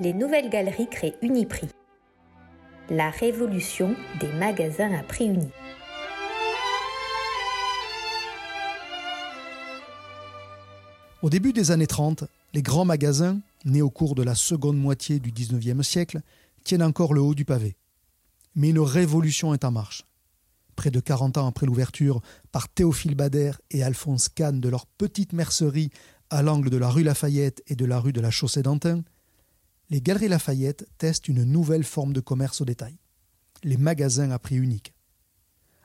les nouvelles galeries créent Uniprix. La révolution des magasins à prix unique. Au début des années 30, les grands magasins, nés au cours de la seconde moitié du XIXe siècle, tiennent encore le haut du pavé. Mais une révolution est en marche. Près de 40 ans après l'ouverture par Théophile Bader et Alphonse Kahn de leur petite mercerie à l'angle de la rue Lafayette et de la rue de la Chaussée d'Antin, les Galeries Lafayette testent une nouvelle forme de commerce au détail, les magasins à prix unique.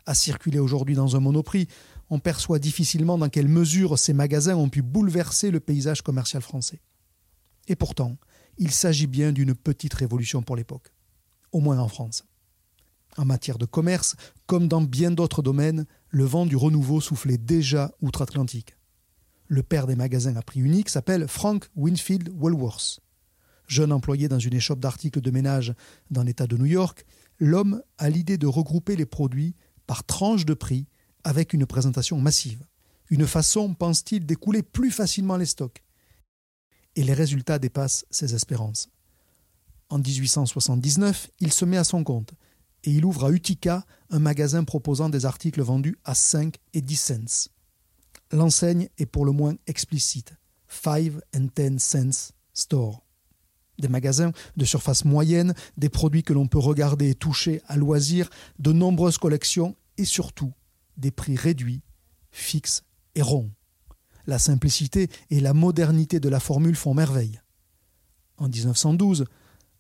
À circuler aujourd'hui dans un monoprix, on perçoit difficilement dans quelle mesure ces magasins ont pu bouleverser le paysage commercial français. Et pourtant, il s'agit bien d'une petite révolution pour l'époque, au moins en France. En matière de commerce, comme dans bien d'autres domaines, le vent du renouveau soufflait déjà outre-Atlantique. Le père des magasins à prix unique s'appelle Frank Winfield Woolworth. Jeune employé dans une échoppe d'articles de ménage dans l'État de New York, l'homme a l'idée de regrouper les produits par tranches de prix avec une présentation massive. Une façon, pense-t-il, d'écouler plus facilement les stocks. Et les résultats dépassent ses espérances. En 1879, il se met à son compte et il ouvre à Utica un magasin proposant des articles vendus à 5 et 10 cents. L'enseigne est pour le moins explicite. 5 and 10 cents store. Des magasins de surface moyenne, des produits que l'on peut regarder et toucher à loisir, de nombreuses collections et surtout des prix réduits, fixes et ronds. La simplicité et la modernité de la formule font merveille. En 1912,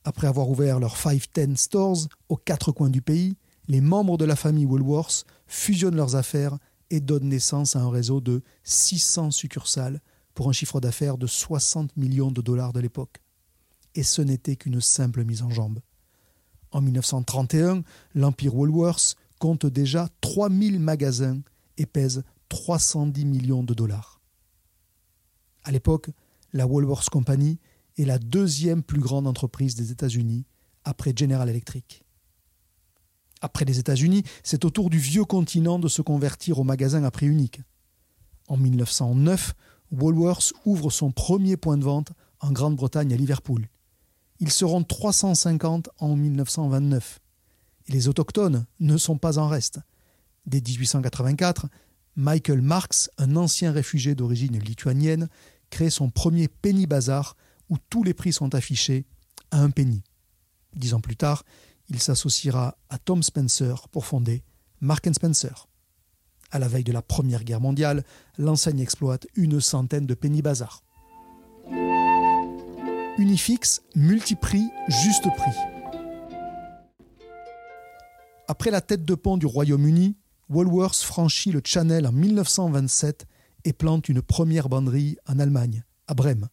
après avoir ouvert leurs 510 stores aux quatre coins du pays, les membres de la famille Woolworth fusionnent leurs affaires et donnent naissance à un réseau de 600 succursales pour un chiffre d'affaires de 60 millions de dollars de l'époque. Et ce n'était qu'une simple mise en jambe. En 1931, l'Empire Woolworth compte déjà 3000 magasins et pèse 310 millions de dollars. À l'époque, la Woolworth Company est la deuxième plus grande entreprise des États-Unis après General Electric. Après les États-Unis, c'est au tour du vieux continent de se convertir au magasin à prix unique. En 1909, Woolworth ouvre son premier point de vente en Grande-Bretagne à Liverpool. Ils seront 350 en 1929 et les autochtones ne sont pas en reste. Dès 1884, Michael Marks, un ancien réfugié d'origine lituanienne, crée son premier penny bazar où tous les prix sont affichés à un penny. Dix ans plus tard, il s'associera à Tom Spencer pour fonder Mark Spencer. À la veille de la Première Guerre mondiale, l'enseigne exploite une centaine de penny bazars. Unifix, multiprix, juste prix. Après la tête de pont du Royaume-Uni, Woolworth franchit le Channel en 1927 et plante une première banderie en Allemagne, à Brême.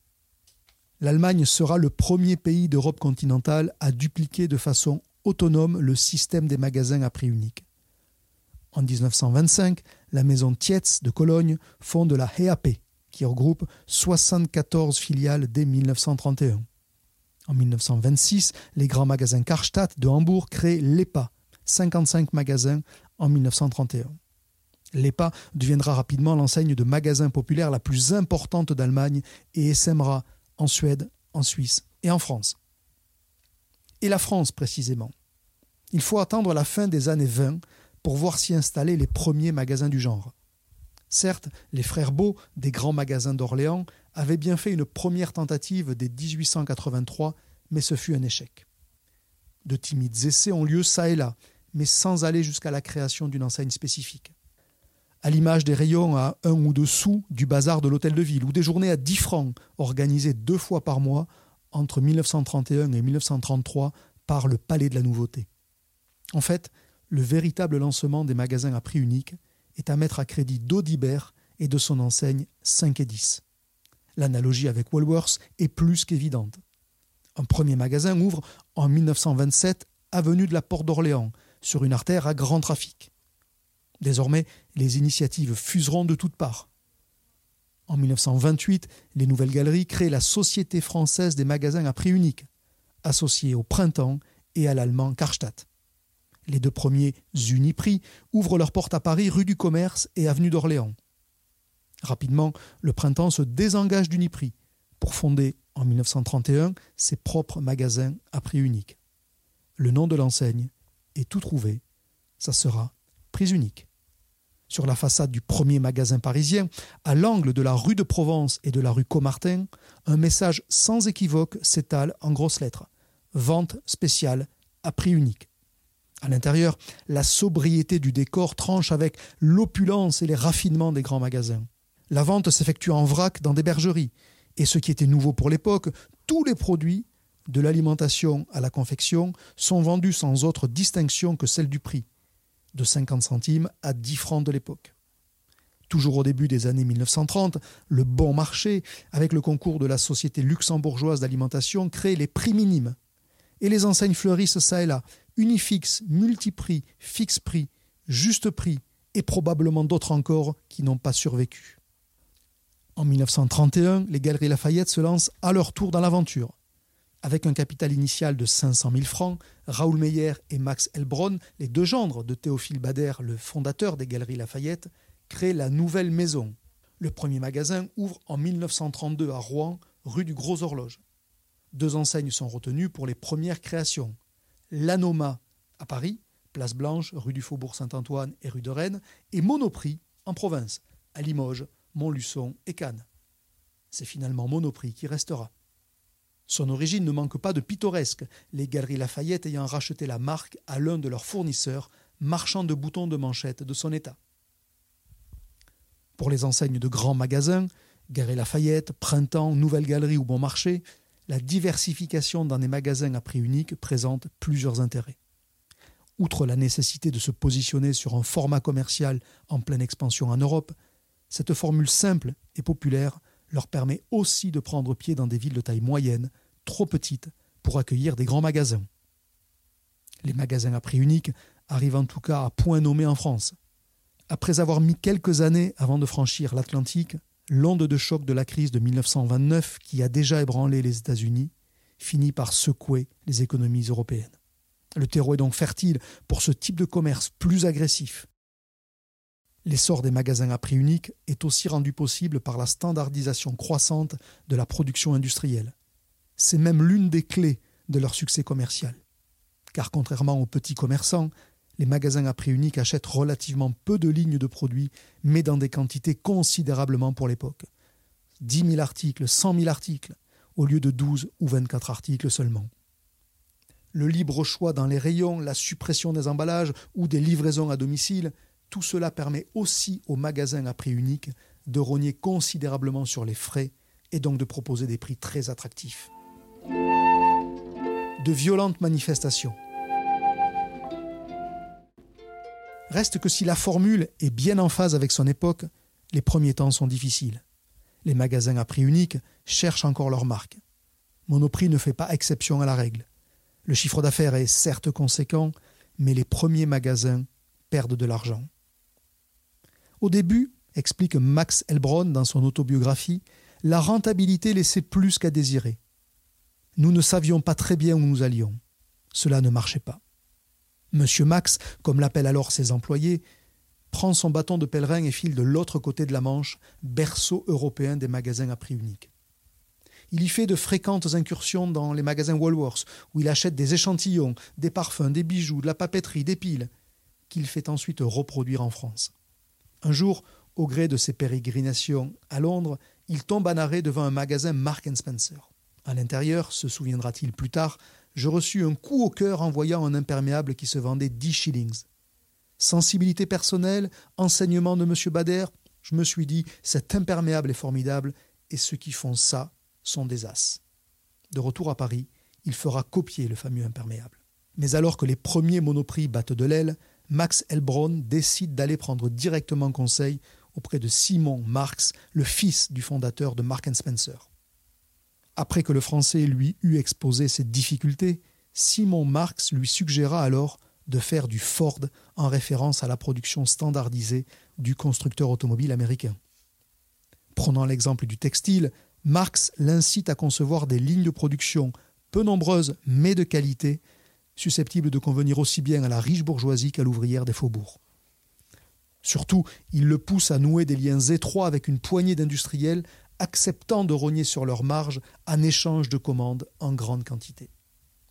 L'Allemagne sera le premier pays d'Europe continentale à dupliquer de façon autonome le système des magasins à prix unique. En 1925, la maison Tietz de Cologne fonde la HEAP, qui regroupe 74 filiales dès 1931. En 1926, les grands magasins Karstadt de Hambourg créent l'EPA, 55 magasins en 1931. L'EPA deviendra rapidement l'enseigne de magasins populaires la plus importante d'Allemagne et essaimera en Suède, en Suisse et en France. Et la France précisément. Il faut attendre la fin des années 20 pour voir s'y installer les premiers magasins du genre. Certes, les frères Beau, des grands magasins d'Orléans, avaient bien fait une première tentative dès 1883, mais ce fut un échec. De timides essais ont lieu ça et là, mais sans aller jusqu'à la création d'une enseigne spécifique. À l'image des rayons à un ou deux sous du bazar de l'hôtel de ville, ou des journées à 10 francs organisées deux fois par mois entre 1931 et 1933 par le Palais de la Nouveauté. En fait, le véritable lancement des magasins à prix unique est à mettre à crédit d'Audibert et de son enseigne 5 et 10. L'analogie avec Woolworth est plus qu'évidente. Un premier magasin ouvre en 1927 avenue de la Porte d'Orléans, sur une artère à grand trafic. Désormais, les initiatives fuseront de toutes parts. En 1928, les nouvelles galeries créent la Société française des magasins à prix unique, associée au Printemps et à l'allemand Karstadt. Les deux premiers Uniprix ouvrent leurs portes à Paris rue du Commerce et avenue d'Orléans. Rapidement, le Printemps se désengage d'Uniprix pour fonder en 1931 ses propres magasins à prix unique. Le nom de l'enseigne est tout trouvé, ça sera prix unique. Sur la façade du premier magasin parisien, à l'angle de la rue de Provence et de la rue Comartin, un message sans équivoque s'étale en grosses lettres. Vente spéciale à prix unique. À l'intérieur, la sobriété du décor tranche avec l'opulence et les raffinements des grands magasins. La vente s'effectue en vrac dans des bergeries. Et ce qui était nouveau pour l'époque, tous les produits, de l'alimentation à la confection, sont vendus sans autre distinction que celle du prix, de 50 centimes à 10 francs de l'époque. Toujours au début des années 1930, le bon marché, avec le concours de la Société luxembourgeoise d'alimentation, crée les prix minimes. Et les enseignes fleurissent ça et là, Unifix, Multiprix, Fixe Prix, Juste Prix et probablement d'autres encore qui n'ont pas survécu. En 1931, les Galeries Lafayette se lancent à leur tour dans l'aventure. Avec un capital initial de 500 000 francs, Raoul Meyer et Max Elbron, les deux gendres de Théophile Bader, le fondateur des Galeries Lafayette, créent la Nouvelle Maison. Le premier magasin ouvre en 1932 à Rouen, rue du Gros Horloge. Deux enseignes sont retenues pour les premières créations l'Anoma à Paris, Place Blanche, rue du Faubourg Saint-Antoine et rue de Rennes, et Monoprix en province, à Limoges, Montluçon et Cannes. C'est finalement Monoprix qui restera. Son origine ne manque pas de pittoresque, les Galeries Lafayette ayant racheté la marque à l'un de leurs fournisseurs, marchand de boutons de manchette de son état. Pour les enseignes de grands magasins, Galeries Lafayette, Printemps, Nouvelle Galerie ou Bon Marché, la diversification dans des magasins à prix unique présente plusieurs intérêts. Outre la nécessité de se positionner sur un format commercial en pleine expansion en Europe, cette formule simple et populaire leur permet aussi de prendre pied dans des villes de taille moyenne, trop petites pour accueillir des grands magasins. Les magasins à prix unique arrivent en tout cas à point nommé en France. Après avoir mis quelques années avant de franchir l'Atlantique, l'onde de choc de la crise de 1929, qui a déjà ébranlé les États-Unis, finit par secouer les économies européennes. Le terreau est donc fertile pour ce type de commerce plus agressif. L'essor des magasins à prix unique est aussi rendu possible par la standardisation croissante de la production industrielle. C'est même l'une des clés de leur succès commercial. Car contrairement aux petits commerçants, les magasins à prix unique achètent relativement peu de lignes de produits, mais dans des quantités considérablement pour l'époque. 10 000 articles, 100 000 articles, au lieu de 12 ou 24 articles seulement. Le libre choix dans les rayons, la suppression des emballages ou des livraisons à domicile, tout cela permet aussi aux magasins à prix unique de rogner considérablement sur les frais et donc de proposer des prix très attractifs. De violentes manifestations, Reste que si la formule est bien en phase avec son époque, les premiers temps sont difficiles. Les magasins à prix unique cherchent encore leur marque. Monoprix ne fait pas exception à la règle. Le chiffre d'affaires est certes conséquent, mais les premiers magasins perdent de l'argent. Au début, explique Max Elbron dans son autobiographie, la rentabilité laissait plus qu'à désirer. Nous ne savions pas très bien où nous allions. Cela ne marchait pas. Monsieur Max, comme l'appellent alors ses employés, prend son bâton de pèlerin et file de l'autre côté de la Manche, berceau européen des magasins à prix unique. Il y fait de fréquentes incursions dans les magasins Woolworths, où il achète des échantillons, des parfums, des bijoux, de la papeterie, des piles, qu'il fait ensuite reproduire en France. Un jour, au gré de ses pérégrinations à Londres, il tombe en arrêt devant un magasin Mark Spencer. À l'intérieur, se souviendra-t-il plus tard, je reçus un coup au cœur en voyant un imperméable qui se vendait 10 shillings. Sensibilité personnelle, enseignement de M. Bader, je me suis dit, cet imperméable est formidable, et ceux qui font ça sont des as. De retour à Paris, il fera copier le fameux imperméable. Mais alors que les premiers monoprix battent de l'aile, Max Elbron décide d'aller prendre directement conseil auprès de Simon Marx, le fils du fondateur de Mark Spencer. Après que le français lui eut exposé ses difficultés, Simon Marx lui suggéra alors de faire du Ford en référence à la production standardisée du constructeur automobile américain. Prenant l'exemple du textile, Marx l'incite à concevoir des lignes de production peu nombreuses mais de qualité, susceptibles de convenir aussi bien à la riche bourgeoisie qu'à l'ouvrière des faubourgs. Surtout, il le pousse à nouer des liens étroits avec une poignée d'industriels acceptant de rogner sur leurs marges en échange de commandes en grande quantité.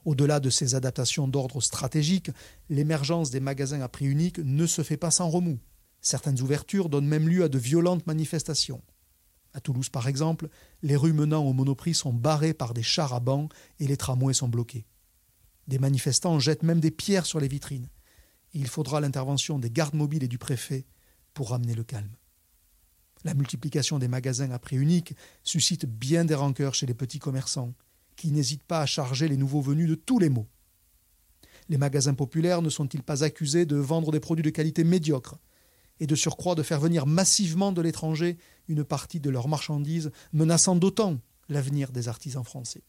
Au-delà de ces adaptations d'ordre stratégique, l'émergence des magasins à prix unique ne se fait pas sans remous. Certaines ouvertures donnent même lieu à de violentes manifestations. À Toulouse, par exemple, les rues menant au Monoprix sont barrées par des chars à bancs et les tramways sont bloqués. Des manifestants jettent même des pierres sur les vitrines. il faudra l'intervention des gardes mobiles et du préfet pour ramener le calme. La multiplication des magasins à prix unique suscite bien des rancœurs chez les petits commerçants, qui n'hésitent pas à charger les nouveaux venus de tous les maux. Les magasins populaires ne sont-ils pas accusés de vendre des produits de qualité médiocre et de surcroît de faire venir massivement de l'étranger une partie de leurs marchandises, menaçant d'autant l'avenir des artisans français?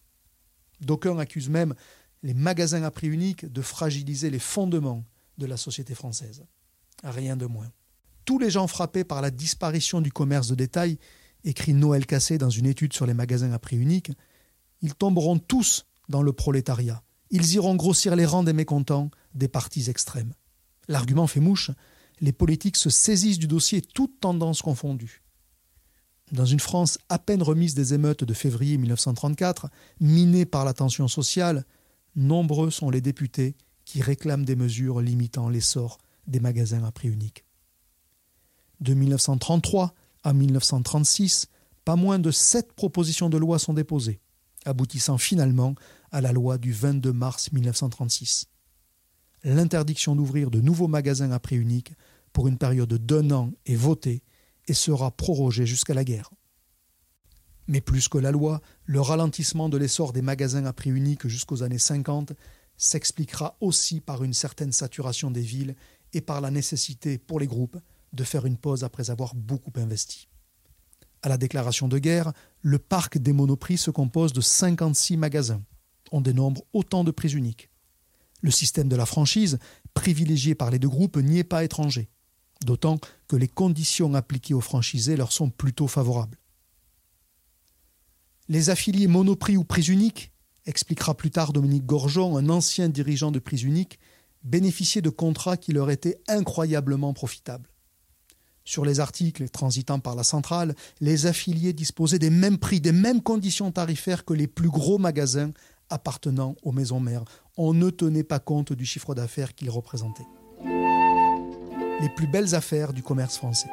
D'aucuns accusent même les magasins à prix unique de fragiliser les fondements de la société française. Rien de moins. Tous les gens frappés par la disparition du commerce de détail, écrit Noël Cassé dans une étude sur les magasins à prix unique, ils tomberont tous dans le prolétariat. Ils iront grossir les rangs des mécontents des partis extrêmes. L'argument fait mouche, les politiques se saisissent du dossier toutes tendances confondues. Dans une France à peine remise des émeutes de février 1934, minée par la tension sociale, nombreux sont les députés qui réclament des mesures limitant l'essor des magasins à prix unique. De 1933 à 1936, pas moins de sept propositions de loi sont déposées aboutissant finalement à la loi du 22 mars 1936. L'interdiction d'ouvrir de nouveaux magasins à prix unique pour une période d'un an est votée et sera prorogée jusqu'à la guerre. Mais plus que la loi, le ralentissement de l'essor des magasins à prix unique jusqu'aux années 50 s'expliquera aussi par une certaine saturation des villes et par la nécessité pour les groupes de faire une pause après avoir beaucoup investi. À la déclaration de guerre, le parc des monoprix se compose de 56 magasins. On dénombre autant de prix uniques. Le système de la franchise, privilégié par les deux groupes, n'y est pas étranger, d'autant que les conditions appliquées aux franchisés leur sont plutôt favorables. Les affiliés monoprix ou prix uniques, expliquera plus tard Dominique Gorgeon, un ancien dirigeant de prix uniques, bénéficiaient de contrats qui leur étaient incroyablement profitables. Sur les articles transitant par la centrale, les affiliés disposaient des mêmes prix, des mêmes conditions tarifaires que les plus gros magasins appartenant aux maisons mères. On ne tenait pas compte du chiffre d'affaires qu'ils représentaient. Les plus belles affaires du commerce français.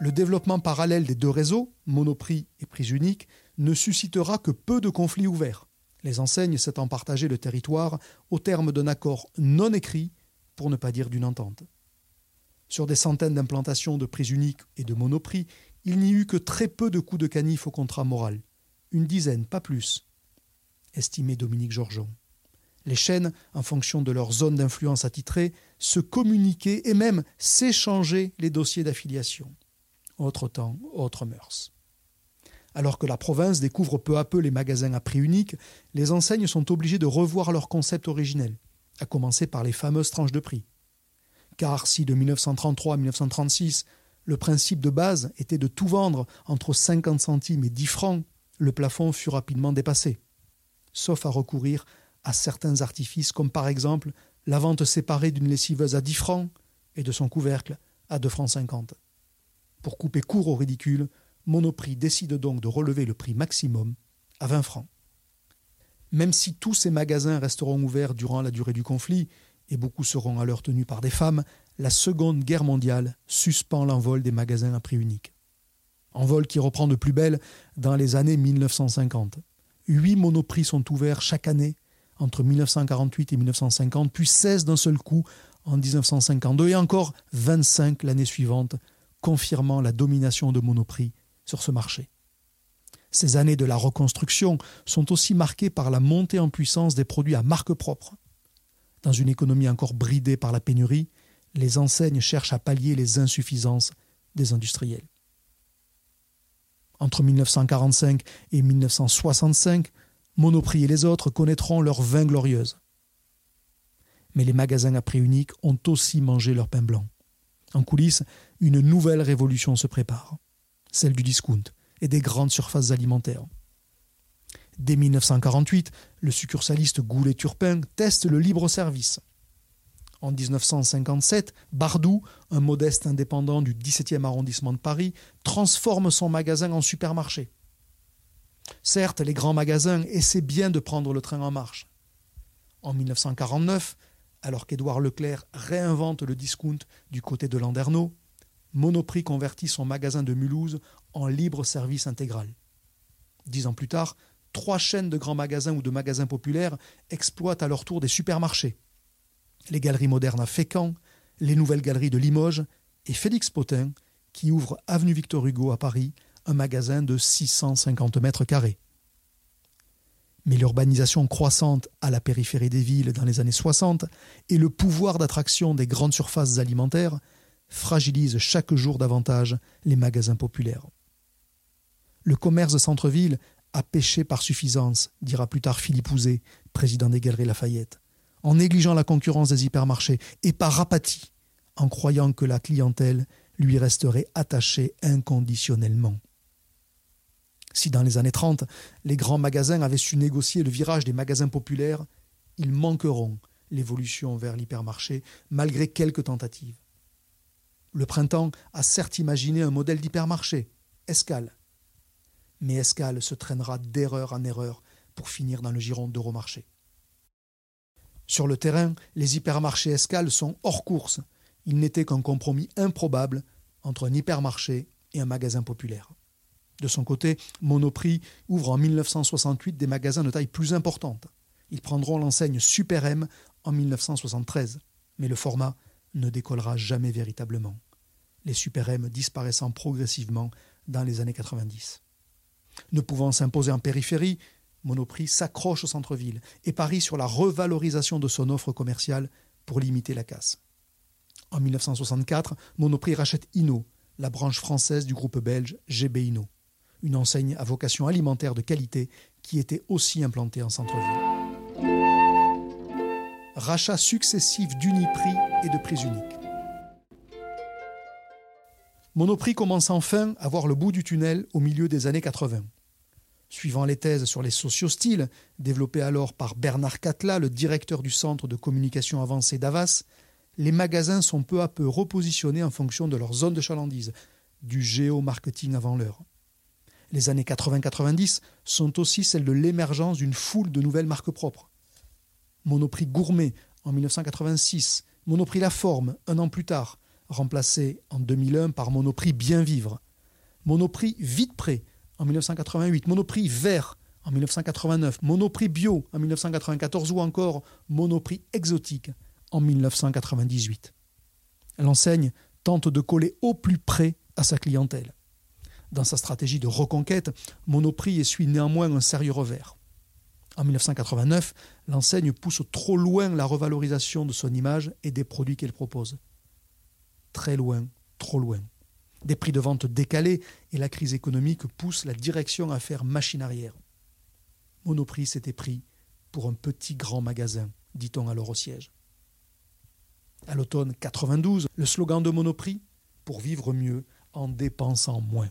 Le développement parallèle des deux réseaux, Monoprix et Prix Unique, ne suscitera que peu de conflits ouverts, les enseignes s'étant partagé le territoire au terme d'un accord non écrit pour ne pas dire d'une entente. Sur des centaines d'implantations de prix uniques et de monoprix, il n'y eut que très peu de coups de canif au contrat moral. Une dizaine, pas plus, estimait Dominique Georgeon. Les chaînes, en fonction de leur zone d'influence attitrée, se communiquaient et même s'échangeaient les dossiers d'affiliation. Autre temps, autre mœurs. Alors que la province découvre peu à peu les magasins à prix unique, les enseignes sont obligées de revoir leur concept originel à commencer par les fameuses tranches de prix. Car si de 1933 à 1936, le principe de base était de tout vendre entre 50 centimes et 10 francs, le plafond fut rapidement dépassé, sauf à recourir à certains artifices comme par exemple la vente séparée d'une lessiveuse à 10 francs et de son couvercle à 2 francs 50. Pour couper court au ridicule, Monoprix décide donc de relever le prix maximum à 20 francs. Même si tous ces magasins resteront ouverts durant la durée du conflit, et beaucoup seront alors tenus par des femmes, la Seconde Guerre mondiale suspend l'envol des magasins à prix unique. Envol qui reprend de plus belle dans les années 1950. Huit monoprix sont ouverts chaque année entre 1948 et 1950, puis 16 d'un seul coup en 1952 et encore 25 l'année suivante, confirmant la domination de Monoprix sur ce marché. Ces années de la reconstruction sont aussi marquées par la montée en puissance des produits à marque propre. Dans une économie encore bridée par la pénurie, les enseignes cherchent à pallier les insuffisances des industriels. Entre 1945 et 1965, Monoprix et les autres connaîtront leur vin glorieuse. Mais les magasins à prix unique ont aussi mangé leur pain blanc. En coulisses, une nouvelle révolution se prépare, celle du discount et des grandes surfaces alimentaires. Dès 1948, le succursaliste Goulet-Turpin teste le libre-service. En 1957, Bardou, un modeste indépendant du 17e arrondissement de Paris, transforme son magasin en supermarché. Certes, les grands magasins essaient bien de prendre le train en marche. En 1949, alors qu'Édouard Leclerc réinvente le discount du côté de Landerneau, Monoprix convertit son magasin de Mulhouse en libre service intégral. Dix ans plus tard, trois chaînes de grands magasins ou de magasins populaires exploitent à leur tour des supermarchés. Les galeries modernes à Fécamp, les nouvelles galeries de Limoges et Félix Potin, qui ouvre avenue Victor Hugo à Paris, un magasin de 650 mètres carrés. Mais l'urbanisation croissante à la périphérie des villes dans les années 60 et le pouvoir d'attraction des grandes surfaces alimentaires fragilisent chaque jour davantage les magasins populaires. Le commerce de centre-ville a pêché par suffisance, dira plus tard Philippe Ouzet, président des Galeries Lafayette, en négligeant la concurrence des hypermarchés et par apathie, en croyant que la clientèle lui resterait attachée inconditionnellement. Si dans les années 30, les grands magasins avaient su négocier le virage des magasins populaires, ils manqueront l'évolution vers l'hypermarché malgré quelques tentatives. Le printemps a certes imaginé un modèle d'hypermarché, Escale. Mais Escale se traînera d'erreur en erreur pour finir dans le giron d'Euromarché. Sur le terrain, les hypermarchés Escale sont hors course. Ils n'étaient qu'un compromis improbable entre un hypermarché et un magasin populaire. De son côté, Monoprix ouvre en 1968 des magasins de taille plus importante. Ils prendront l'enseigne Super en 1973, mais le format ne décollera jamais véritablement, les Super M disparaissant progressivement dans les années 90. Ne pouvant s'imposer en périphérie, Monoprix s'accroche au centre-ville et parie sur la revalorisation de son offre commerciale pour limiter la casse. En 1964, Monoprix rachète Inno, la branche française du groupe belge GB Inno une enseigne à vocation alimentaire de qualité qui était aussi implantée en centre-ville. Rachat successif d'Uniprix et de prix uniques. Monoprix commence enfin à voir le bout du tunnel au milieu des années 80. Suivant les thèses sur les sociostyles, développées alors par Bernard Catla, le directeur du Centre de communication avancée d'Avas, les magasins sont peu à peu repositionnés en fonction de leur zone de chalandise, du géomarketing avant l'heure. Les années 80-90 sont aussi celles de l'émergence d'une foule de nouvelles marques propres. Monoprix Gourmet en 1986, Monoprix La Forme un an plus tard, remplacé en 2001 par Monoprix Bien Vivre. Monoprix Vite Prêt en 1988, Monoprix Vert en 1989, Monoprix Bio en 1994 ou encore Monoprix Exotique en 1998. L'enseigne tente de coller au plus près à sa clientèle. Dans sa stratégie de reconquête, Monoprix essuie néanmoins un sérieux revers. En 1989, l'enseigne pousse trop loin la revalorisation de son image et des produits qu'elle propose. Très loin, trop loin. Des prix de vente décalés et la crise économique poussent la direction à faire machine arrière. Monoprix s'était pris pour un petit grand magasin, dit-on alors au siège. À l'automne 92, le slogan de Monoprix Pour vivre mieux en dépensant moins.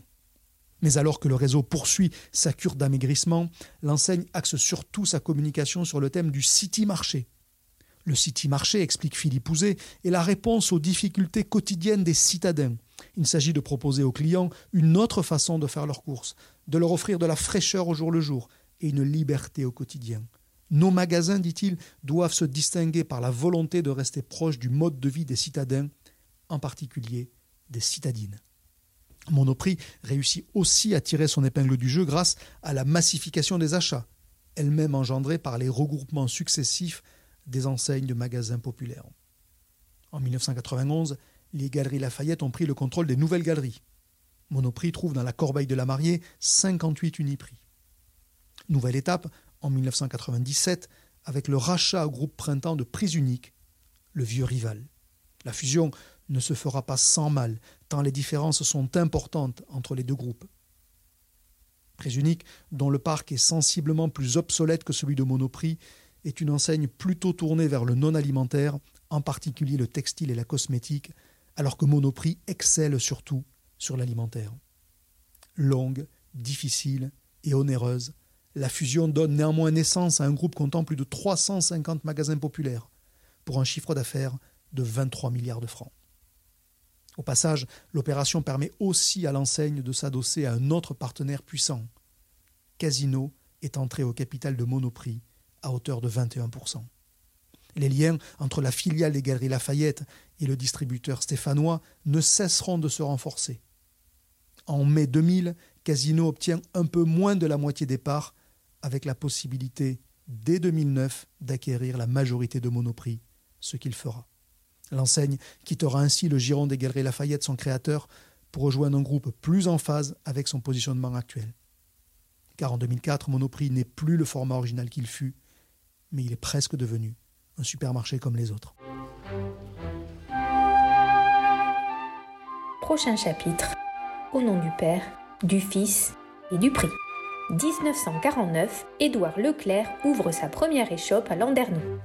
Mais alors que le réseau poursuit sa cure d'amaigrissement, l'enseigne axe surtout sa communication sur le thème du City Marché. Le City Marché, explique Philippe Ouzet, est la réponse aux difficultés quotidiennes des citadins. Il s'agit de proposer aux clients une autre façon de faire leurs courses, de leur offrir de la fraîcheur au jour le jour et une liberté au quotidien. Nos magasins, dit-il, doivent se distinguer par la volonté de rester proches du mode de vie des citadins, en particulier des citadines. Monoprix réussit aussi à tirer son épingle du jeu grâce à la massification des achats, elle-même engendrée par les regroupements successifs des enseignes de magasins populaires. En 1991, les Galeries Lafayette ont pris le contrôle des nouvelles galeries. Monoprix trouve dans la corbeille de la mariée 58 uniprix. Nouvelle étape en 1997 avec le rachat au groupe Printemps de Prise Unique, le vieux rival. La fusion ne se fera pas sans mal, tant les différences sont importantes entre les deux groupes. Prix Unique, dont le parc est sensiblement plus obsolète que celui de Monoprix, est une enseigne plutôt tournée vers le non alimentaire, en particulier le textile et la cosmétique, alors que Monoprix excelle surtout sur l'alimentaire. Longue, difficile et onéreuse, la fusion donne néanmoins naissance à un groupe comptant plus de 350 magasins populaires, pour un chiffre d'affaires de 23 milliards de francs. Au passage, l'opération permet aussi à l'enseigne de s'adosser à un autre partenaire puissant. Casino est entré au capital de Monoprix à hauteur de 21%. Les liens entre la filiale des Galeries Lafayette et le distributeur stéphanois ne cesseront de se renforcer. En mai 2000, Casino obtient un peu moins de la moitié des parts, avec la possibilité, dès 2009, d'acquérir la majorité de Monoprix, ce qu'il fera. L'enseigne quittera ainsi le giron des Galeries Lafayette, son créateur, pour rejoindre un groupe plus en phase avec son positionnement actuel. Car en 2004, Monoprix n'est plus le format original qu'il fut, mais il est presque devenu un supermarché comme les autres. Prochain chapitre. Au nom du Père, du Fils et du Prix. 1949, Édouard Leclerc ouvre sa première échoppe à Landerneau.